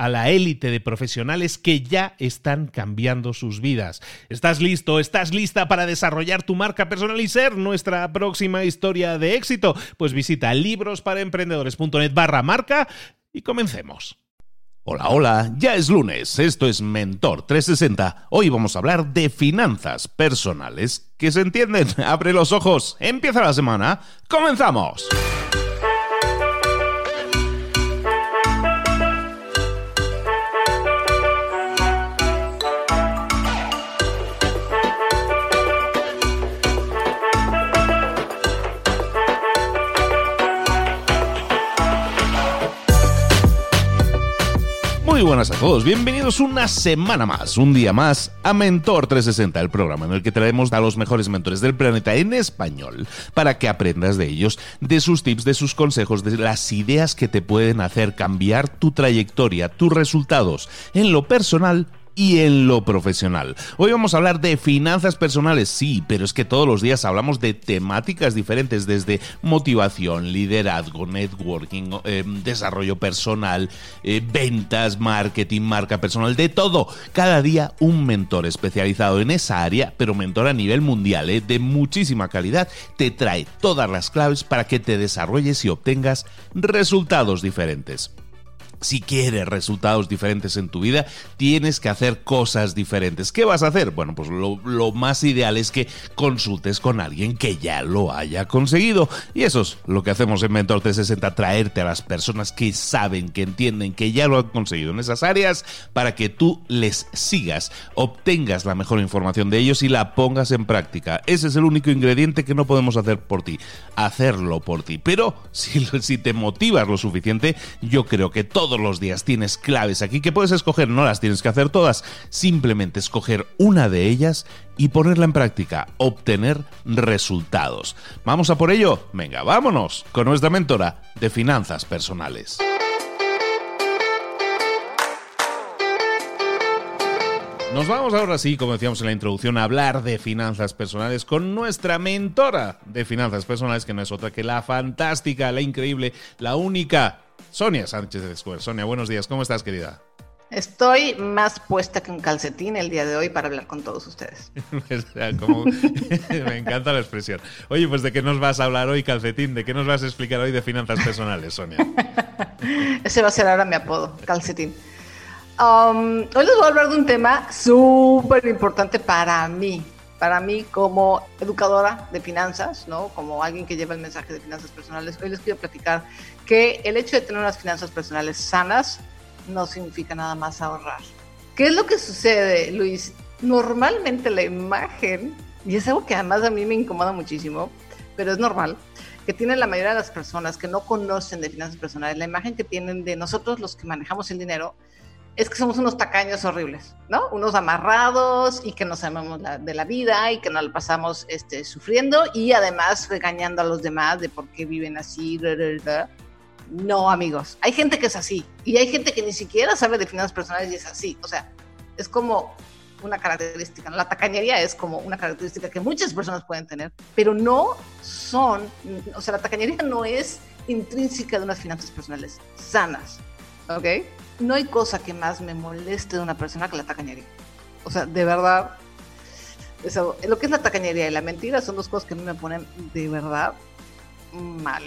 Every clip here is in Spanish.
a la élite de profesionales que ya están cambiando sus vidas. ¿Estás listo? ¿Estás lista para desarrollar tu marca personal y ser nuestra próxima historia de éxito? Pues visita librosparaemprendedores.net barra marca y comencemos. Hola, hola, ya es lunes, esto es Mentor 360. Hoy vamos a hablar de finanzas personales que se entienden. Abre los ojos, empieza la semana, comenzamos. Buenas a todos, bienvenidos una semana más, un día más a Mentor 360, el programa en el que traemos a los mejores mentores del planeta en español para que aprendas de ellos, de sus tips, de sus consejos, de las ideas que te pueden hacer cambiar tu trayectoria, tus resultados en lo personal y en lo profesional. Hoy vamos a hablar de finanzas personales, sí, pero es que todos los días hablamos de temáticas diferentes, desde motivación, liderazgo, networking, eh, desarrollo personal, eh, ventas, marketing, marca personal, de todo. Cada día un mentor especializado en esa área, pero mentor a nivel mundial, eh, de muchísima calidad, te trae todas las claves para que te desarrolles y obtengas resultados diferentes. Si quieres resultados diferentes en tu vida, tienes que hacer cosas diferentes. ¿Qué vas a hacer? Bueno, pues lo, más ideal es que consultes con alguien que ya lo haya conseguido. Y eso es lo que hacemos en Mentor 360, traerte a las personas que saben, que entienden, que ya lo han conseguido en esas áreas, para que tú les sigas, obtengas la mejor información de ellos y la pongas en práctica. Ese es el único ingrediente que no podemos hacer por ti, hacerlo por ti. Pero si, si te motivas lo suficiente, yo creo que todo todos los días tienes claves aquí que puedes escoger, no las tienes que hacer todas, simplemente escoger una de ellas y ponerla en práctica, obtener resultados. ¿Vamos a por ello? Venga, vámonos con nuestra mentora de finanzas personales. Nos vamos ahora sí, como decíamos en la introducción, a hablar de finanzas personales con nuestra mentora de finanzas personales, que no es otra que la fantástica, la increíble, la única Sonia Sánchez de Square. Sonia, buenos días. ¿Cómo estás, querida? Estoy más puesta que un calcetín el día de hoy para hablar con todos ustedes. Me encanta la expresión. Oye, pues ¿de qué nos vas a hablar hoy, calcetín? ¿De qué nos vas a explicar hoy de finanzas personales, Sonia? Ese va a ser ahora mi apodo, calcetín. Um, hoy les voy a hablar de un tema súper importante para mí, para mí como educadora de finanzas, ¿no? Como alguien que lleva el mensaje de finanzas personales. Hoy les quiero platicar que el hecho de tener unas finanzas personales sanas no significa nada más ahorrar. ¿Qué es lo que sucede, Luis? Normalmente la imagen, y es algo que además a mí me incomoda muchísimo, pero es normal, que tienen la mayoría de las personas que no conocen de finanzas personales, la imagen que tienen de nosotros los que manejamos el dinero es que somos unos tacaños horribles, ¿no? Unos amarrados y que no sabemos de la vida y que nos la pasamos este, sufriendo y además regañando a los demás de por qué viven así. No, amigos, hay gente que es así y hay gente que ni siquiera sabe de finanzas personales y es así. O sea, es como una característica, ¿no? La tacañería es como una característica que muchas personas pueden tener, pero no son, o sea, la tacañería no es intrínseca de unas finanzas personales sanas, ¿ok? No hay cosa que más me moleste de una persona que la tacañería. O sea, de verdad, eso, lo que es la tacañería y la mentira son dos cosas que a mí me ponen de verdad mal.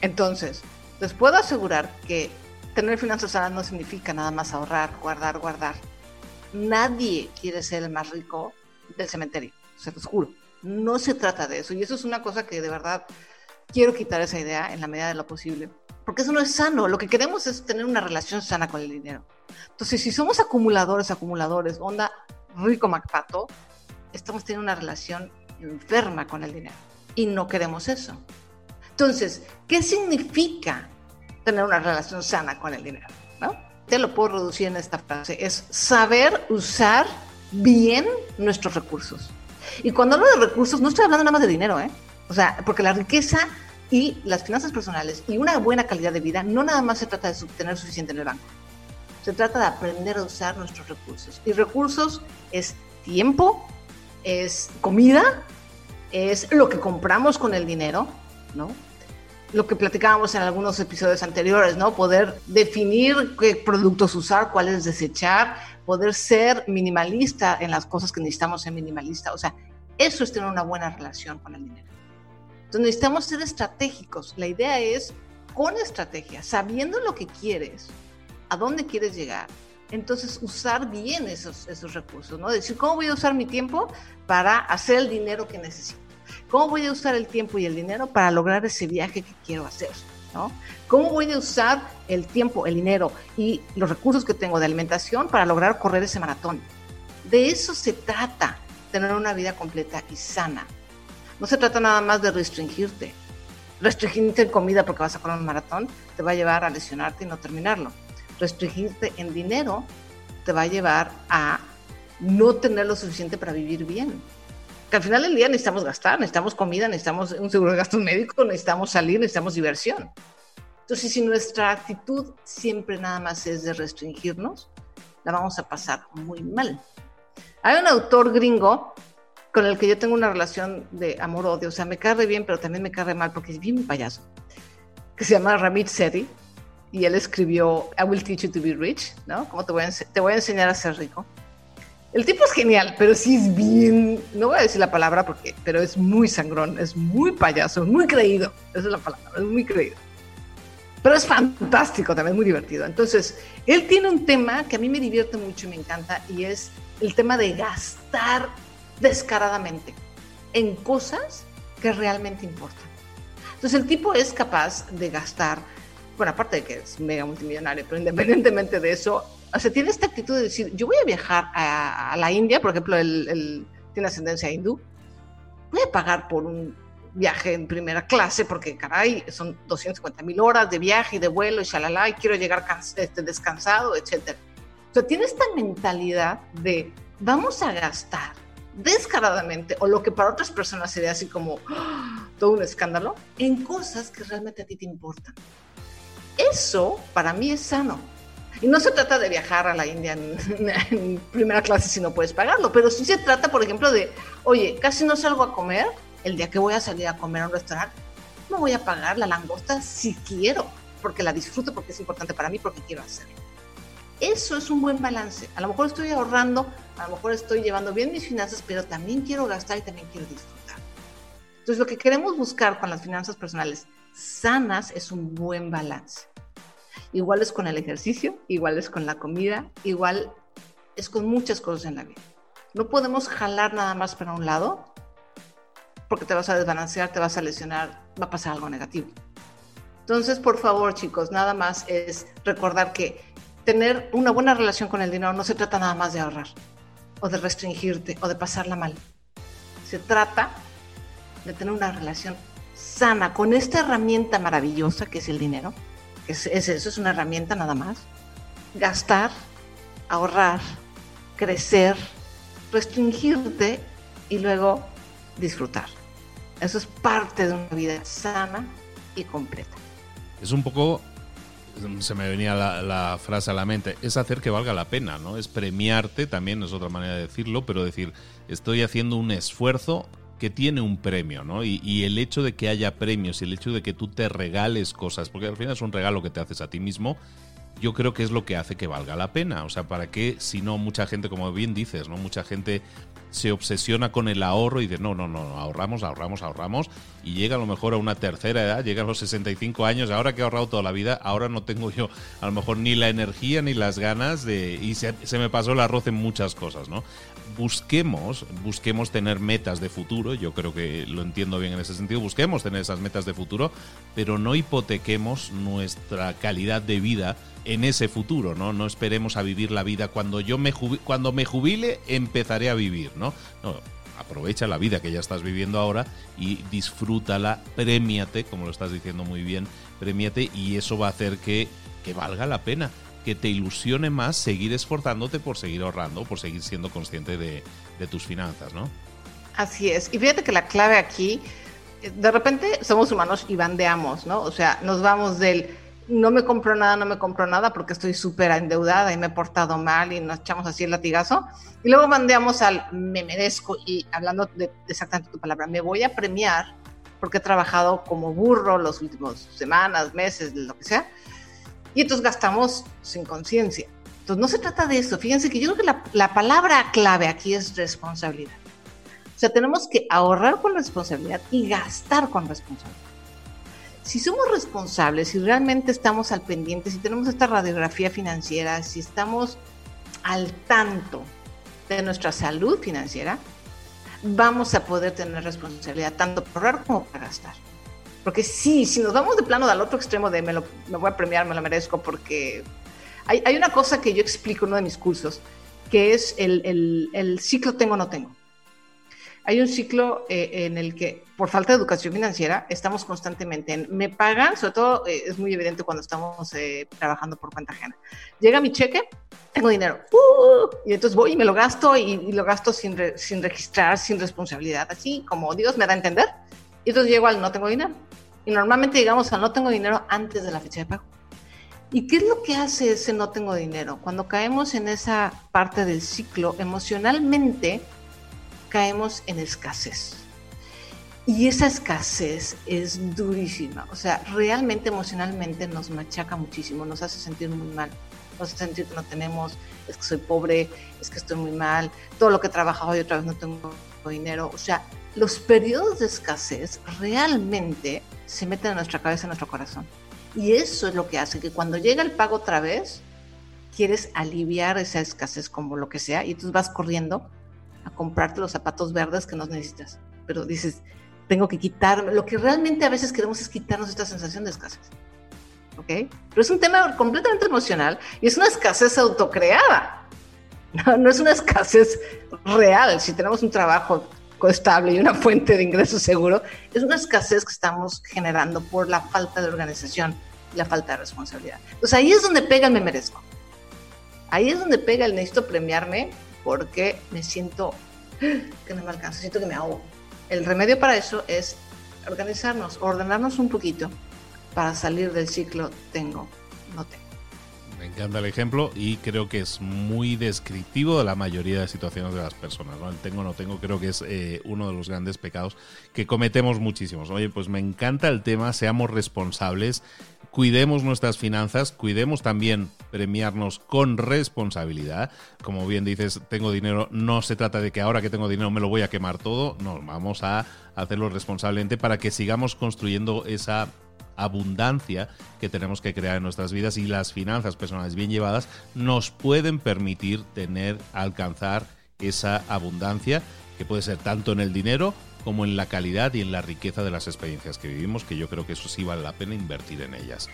Entonces, les puedo asegurar que tener finanzas sanas no significa nada más ahorrar, guardar, guardar nadie quiere ser el más rico del cementerio, se los juro. No se trata de eso. Y eso es una cosa que de verdad quiero quitar esa idea en la medida de lo posible. Porque eso no es sano. Lo que queremos es tener una relación sana con el dinero. Entonces, si somos acumuladores, acumuladores, onda rico MacPato, estamos teniendo una relación enferma con el dinero. Y no queremos eso. Entonces, ¿qué significa tener una relación sana con el dinero? ¿No? te lo puedo reducir en esta frase, es saber usar bien nuestros recursos. Y cuando hablo de recursos, no estoy hablando nada más de dinero, ¿eh? O sea, porque la riqueza y las finanzas personales y una buena calidad de vida no nada más se trata de tener suficiente en el banco. Se trata de aprender a usar nuestros recursos. Y recursos es tiempo, es comida, es lo que compramos con el dinero, ¿no? lo que platicábamos en algunos episodios anteriores, ¿no? Poder definir qué productos usar, cuáles desechar, poder ser minimalista en las cosas que necesitamos ser minimalista. O sea, eso es tener una buena relación con el dinero. Entonces necesitamos ser estratégicos. La idea es, con estrategia, sabiendo lo que quieres, a dónde quieres llegar, entonces usar bien esos, esos recursos, ¿no? Decir, ¿cómo voy a usar mi tiempo para hacer el dinero que necesito? ¿Cómo voy a usar el tiempo y el dinero para lograr ese viaje que quiero hacer? ¿no? ¿Cómo voy a usar el tiempo, el dinero y los recursos que tengo de alimentación para lograr correr ese maratón? De eso se trata, tener una vida completa y sana. No se trata nada más de restringirte. Restringirte en comida porque vas a correr un maratón te va a llevar a lesionarte y no terminarlo. Restringirte en dinero te va a llevar a no tener lo suficiente para vivir bien al final del día necesitamos gastar, necesitamos comida, necesitamos un seguro de gastos médicos, necesitamos salir, necesitamos diversión. Entonces, si nuestra actitud siempre nada más es de restringirnos, la vamos a pasar muy mal. Hay un autor gringo con el que yo tengo una relación de amor-odio, o sea, me cae bien, pero también me cae mal porque es bien payaso, que se llama Ramit Sethi, y él escribió I Will Teach You to Be Rich, ¿no? ¿Cómo te voy a, te voy a enseñar a ser rico? El tipo es genial, pero sí es bien, no voy a decir la palabra porque, pero es muy sangrón, es muy payaso, muy creído. Esa es la palabra, es muy creído. Pero es fantástico, también muy divertido. Entonces, él tiene un tema que a mí me divierte mucho y me encanta y es el tema de gastar descaradamente en cosas que realmente importan. Entonces, el tipo es capaz de gastar, bueno, aparte de que es mega multimillonario, pero independientemente de eso, o sea, tiene esta actitud de decir, yo voy a viajar a, la India, por ejemplo, él, tiene ascendencia hindú, voy a pagar por un viaje en primera clase porque, caray, son 250 mil horas de viaje y de vuelo y shalala, y quiero llegar este, descansado, etc. O sea, tiene esta mentalidad de vamos a gastar descaradamente, o lo que para otras personas sería así como ¡ah! todo un escándalo, en cosas que realmente a ti te importan. Eso para mí es sano y no se trata de viajar a la India en, primera clase si no puedes pagarlo, pero sí se trata, por ejemplo, de, oye, casi no salgo a comer, el día que voy a salir a comer a un restaurante, no voy a pagar la langosta si quiero, porque la disfruto, porque es importante para mí, porque quiero hacerlo. Eso es un buen balance. A lo mejor estoy ahorrando, a lo mejor estoy llevando bien mis finanzas, pero también quiero gastar y también quiero disfrutar. Entonces, lo que queremos buscar con las finanzas personales sanas es un buen balance. Igual es con el ejercicio, igual es con la comida, igual es con muchas cosas en la vida. No podemos jalar nada más para un lado porque te vas a desbalancear, te vas a lesionar, va a pasar algo negativo. Entonces, por favor, chicos, nada más es recordar que tener una buena relación con el dinero no se trata nada más de ahorrar o de restringirte o de pasarla mal. Se trata de tener una relación sana con esta herramienta maravillosa que es el dinero es, eso, es una herramienta nada más. Gastar ahorrar, crecer, restringirte y luego disfrutar. Eso es parte de una vida sana y completa. Es un poco, se me venía la, frase a la mente, es hacer que valga la pena, ¿no? Es premiarte, también es otra manera de decirlo, pero decir, estoy haciendo un esfuerzo que tiene un premio, ¿no? Y, y, el hecho de que haya premios y el hecho de que tú te regales cosas, porque al final es un regalo que te haces a ti mismo, yo creo que es lo que hace que valga la pena. O sea, ¿para qué si no mucha gente, como bien dices, ¿no? Mucha gente se obsesiona con el ahorro y dice, no, no, no, ahorramos, ahorramos, ahorramos, y llega a lo mejor a una tercera edad, llega a los 65 años, ahora que he ahorrado toda la vida, ahora no tengo yo a lo mejor ni la energía ni las ganas de... y se, se me pasó el arroz en muchas cosas, ¿no? Busquemos, busquemos tener metas de futuro, yo creo que lo entiendo bien en ese sentido, busquemos tener esas metas de futuro, pero no hipotequemos nuestra calidad de vida en ese futuro, ¿no? No esperemos a vivir la vida cuando yo me jubile, cuando me jubile empezaré a vivir, ¿no? No, aprovecha la vida que ya estás viviendo ahora y disfrútala, premiate, como lo estás diciendo muy bien, premiate y eso va a hacer que, que valga la pena, que te ilusione más seguir esforzándote por seguir ahorrando, por seguir siendo consciente de, de tus finanzas, ¿no? Así es. Y fíjate que la clave aquí, de repente somos humanos y bandeamos, ¿no? O sea, nos vamos del no me compro nada, no me compro nada porque estoy súper endeudada y me he portado mal y nos echamos así el latigazo. Y luego mandamos al me merezco y hablando de, exactamente tu palabra, me voy a premiar porque he trabajado como burro los últimos semanas, meses, lo que sea. Y entonces gastamos sin conciencia. Entonces no se trata de eso. Fíjense que yo creo que la, la palabra clave aquí es responsabilidad. O sea, tenemos que ahorrar con responsabilidad y gastar con responsabilidad si somos responsables, si realmente estamos al pendiente, si tenemos esta radiografía financiera, si estamos al tanto de nuestra salud financiera, vamos a poder tener responsabilidad tanto por ahorrar como para gastar. Porque sí, si nos vamos de plano al otro extremo de me, lo, me voy a premiar, me lo merezco, porque hay, hay, una cosa que yo explico en uno de mis cursos, que es el, el, el ciclo tengo no tengo hay un ciclo eh, en el que, por falta de educación financiera, estamos constantemente en, me pagan, sobre todo eh, es muy evidente cuando estamos eh, trabajando por cuenta ajena. Llega mi cheque, tengo dinero, ¡uh! y entonces voy y me lo gasto y, lo gasto sin, sin registrar, sin responsabilidad, así como Dios me da a entender. Y entonces llego al no tengo dinero. Y normalmente llegamos al no tengo dinero antes de la fecha de pago. ¿Y qué es lo que hace ese no tengo dinero? Cuando caemos en esa parte del ciclo, emocionalmente caemos en escasez. Y esa escasez es durísima, o sea, realmente emocionalmente nos machaca muchísimo, nos hace sentir muy mal, nos hace sentir que no tenemos, es que soy pobre, es que estoy muy mal, todo lo que he trabajado y otra vez no tengo dinero, o sea, los periodos de escasez realmente se meten en nuestra cabeza, en nuestro corazón. Y eso es lo que hace que cuando llega el pago otra vez, quieres aliviar esa escasez como lo que sea y entonces vas corriendo a comprarte los zapatos verdes que no necesitas. Pero dices, tengo que quitarme. Lo que realmente a veces queremos es quitarnos esta sensación de escasez. ¿Ok? Pero es un tema completamente emocional y es una escasez autocreada. No, no es una escasez real. Si tenemos un trabajo estable y una fuente de ingresos seguro, es una escasez que estamos generando por la falta de organización y la falta de responsabilidad. Entonces ahí es donde pega el me merezco. Ahí es donde pega el necesito premiarme porque me siento que no me alcanza, siento que me ahogo. El remedio para eso es organizarnos, ordenarnos un poquito para salir del ciclo tengo, no tengo. Me encanta el ejemplo y creo que es muy descriptivo de la mayoría de situaciones de las personas. ¿no? El tengo no tengo creo que es eh, uno de los grandes pecados que cometemos muchísimos. Oye, pues me encanta el tema, seamos responsables cuidemos nuestras finanzas, cuidemos también premiarnos con responsabilidad. Como bien dices, tengo dinero, no se trata de que ahora que tengo dinero me lo voy a quemar todo, no, vamos a hacerlo responsablemente para que sigamos construyendo esa abundancia que tenemos que crear en nuestras vidas y las finanzas personales bien llevadas nos pueden permitir tener, alcanzar esa abundancia que puede ser tanto en el dinero como en la calidad y en la riqueza de las experiencias que vivimos, que yo creo que eso sí vale la pena invertir en ellas.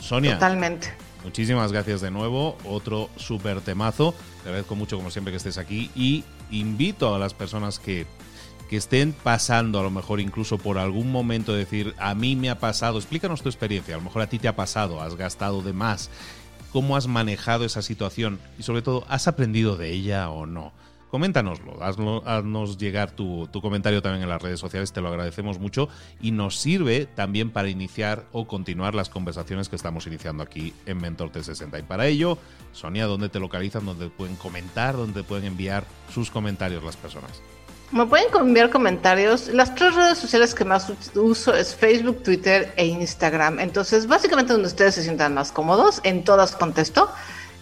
Sonia. Totalmente. Muchísimas gracias de nuevo. Otro súper temazo. Te agradezco mucho, como siempre, que estés aquí. Y invito a las personas que, que estén pasando, a lo mejor incluso por algún momento, decir, a mí me ha pasado. Explícanos tu experiencia. A lo mejor a ti te ha pasado, has gastado de más cómo has manejado esa situación y sobre todo, ¿has aprendido de ella o no? coméntanoslo, haznos llegar tu, comentario también en las redes sociales, te lo agradecemos mucho y nos sirve también para iniciar o continuar las conversaciones que estamos iniciando aquí en Mentor 360. Y para ello, Sonia, ¿dónde te localizan? ¿Dónde pueden comentar? ¿Dónde pueden enviar sus comentarios las personas? Me pueden enviar comentarios. Las tres redes sociales que más uso es Facebook, Twitter e Instagram. Entonces, básicamente donde ustedes se sientan más cómodos, en todas contesto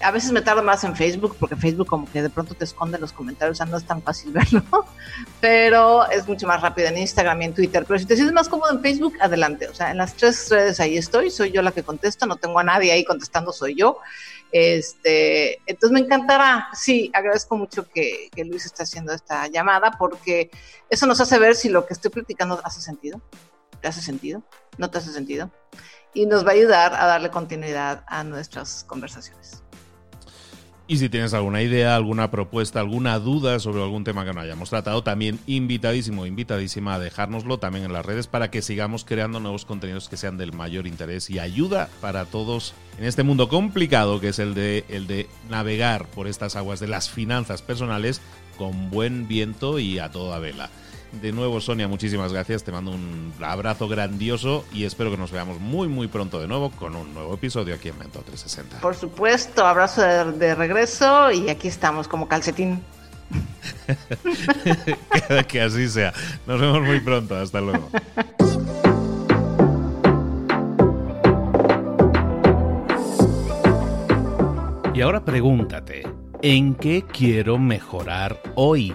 a veces me tardo más en Facebook porque Facebook como que de pronto te esconde los comentarios, o sea, no es tan fácil verlo, pero es mucho más rápido en Instagram y en Twitter. Pero si te sientes más cómodo en Facebook, adelante. O sea, en las tres redes ahí estoy, soy yo la que contesto, no tengo a nadie ahí contestando, soy yo. Este, entonces me encantará, sí, agradezco mucho que, Luis esté haciendo esta llamada porque eso nos hace ver si lo que estoy platicando hace sentido. ¿Te hace sentido? ¿No te hace sentido? Y nos va a ayudar a darle continuidad a nuestras conversaciones. Y si tienes alguna idea, alguna propuesta, alguna duda sobre algún tema que no hayamos tratado, también invitadísimo, invitadísima a dejárnoslo también en las redes para que sigamos creando nuevos contenidos que sean del mayor interés y ayuda para todos en este mundo complicado que es el de, el de navegar por estas aguas de las finanzas personales con buen viento y a toda vela. De nuevo, Sonia, muchísimas gracias. Te mando un abrazo grandioso y espero que nos veamos muy, muy pronto de nuevo con un nuevo episodio aquí en Mento 360. Por supuesto, abrazo de, regreso y aquí estamos como calcetín. que, que así sea. Nos vemos muy pronto. Hasta luego. Y ahora pregúntate, ¿en qué quiero mejorar hoy?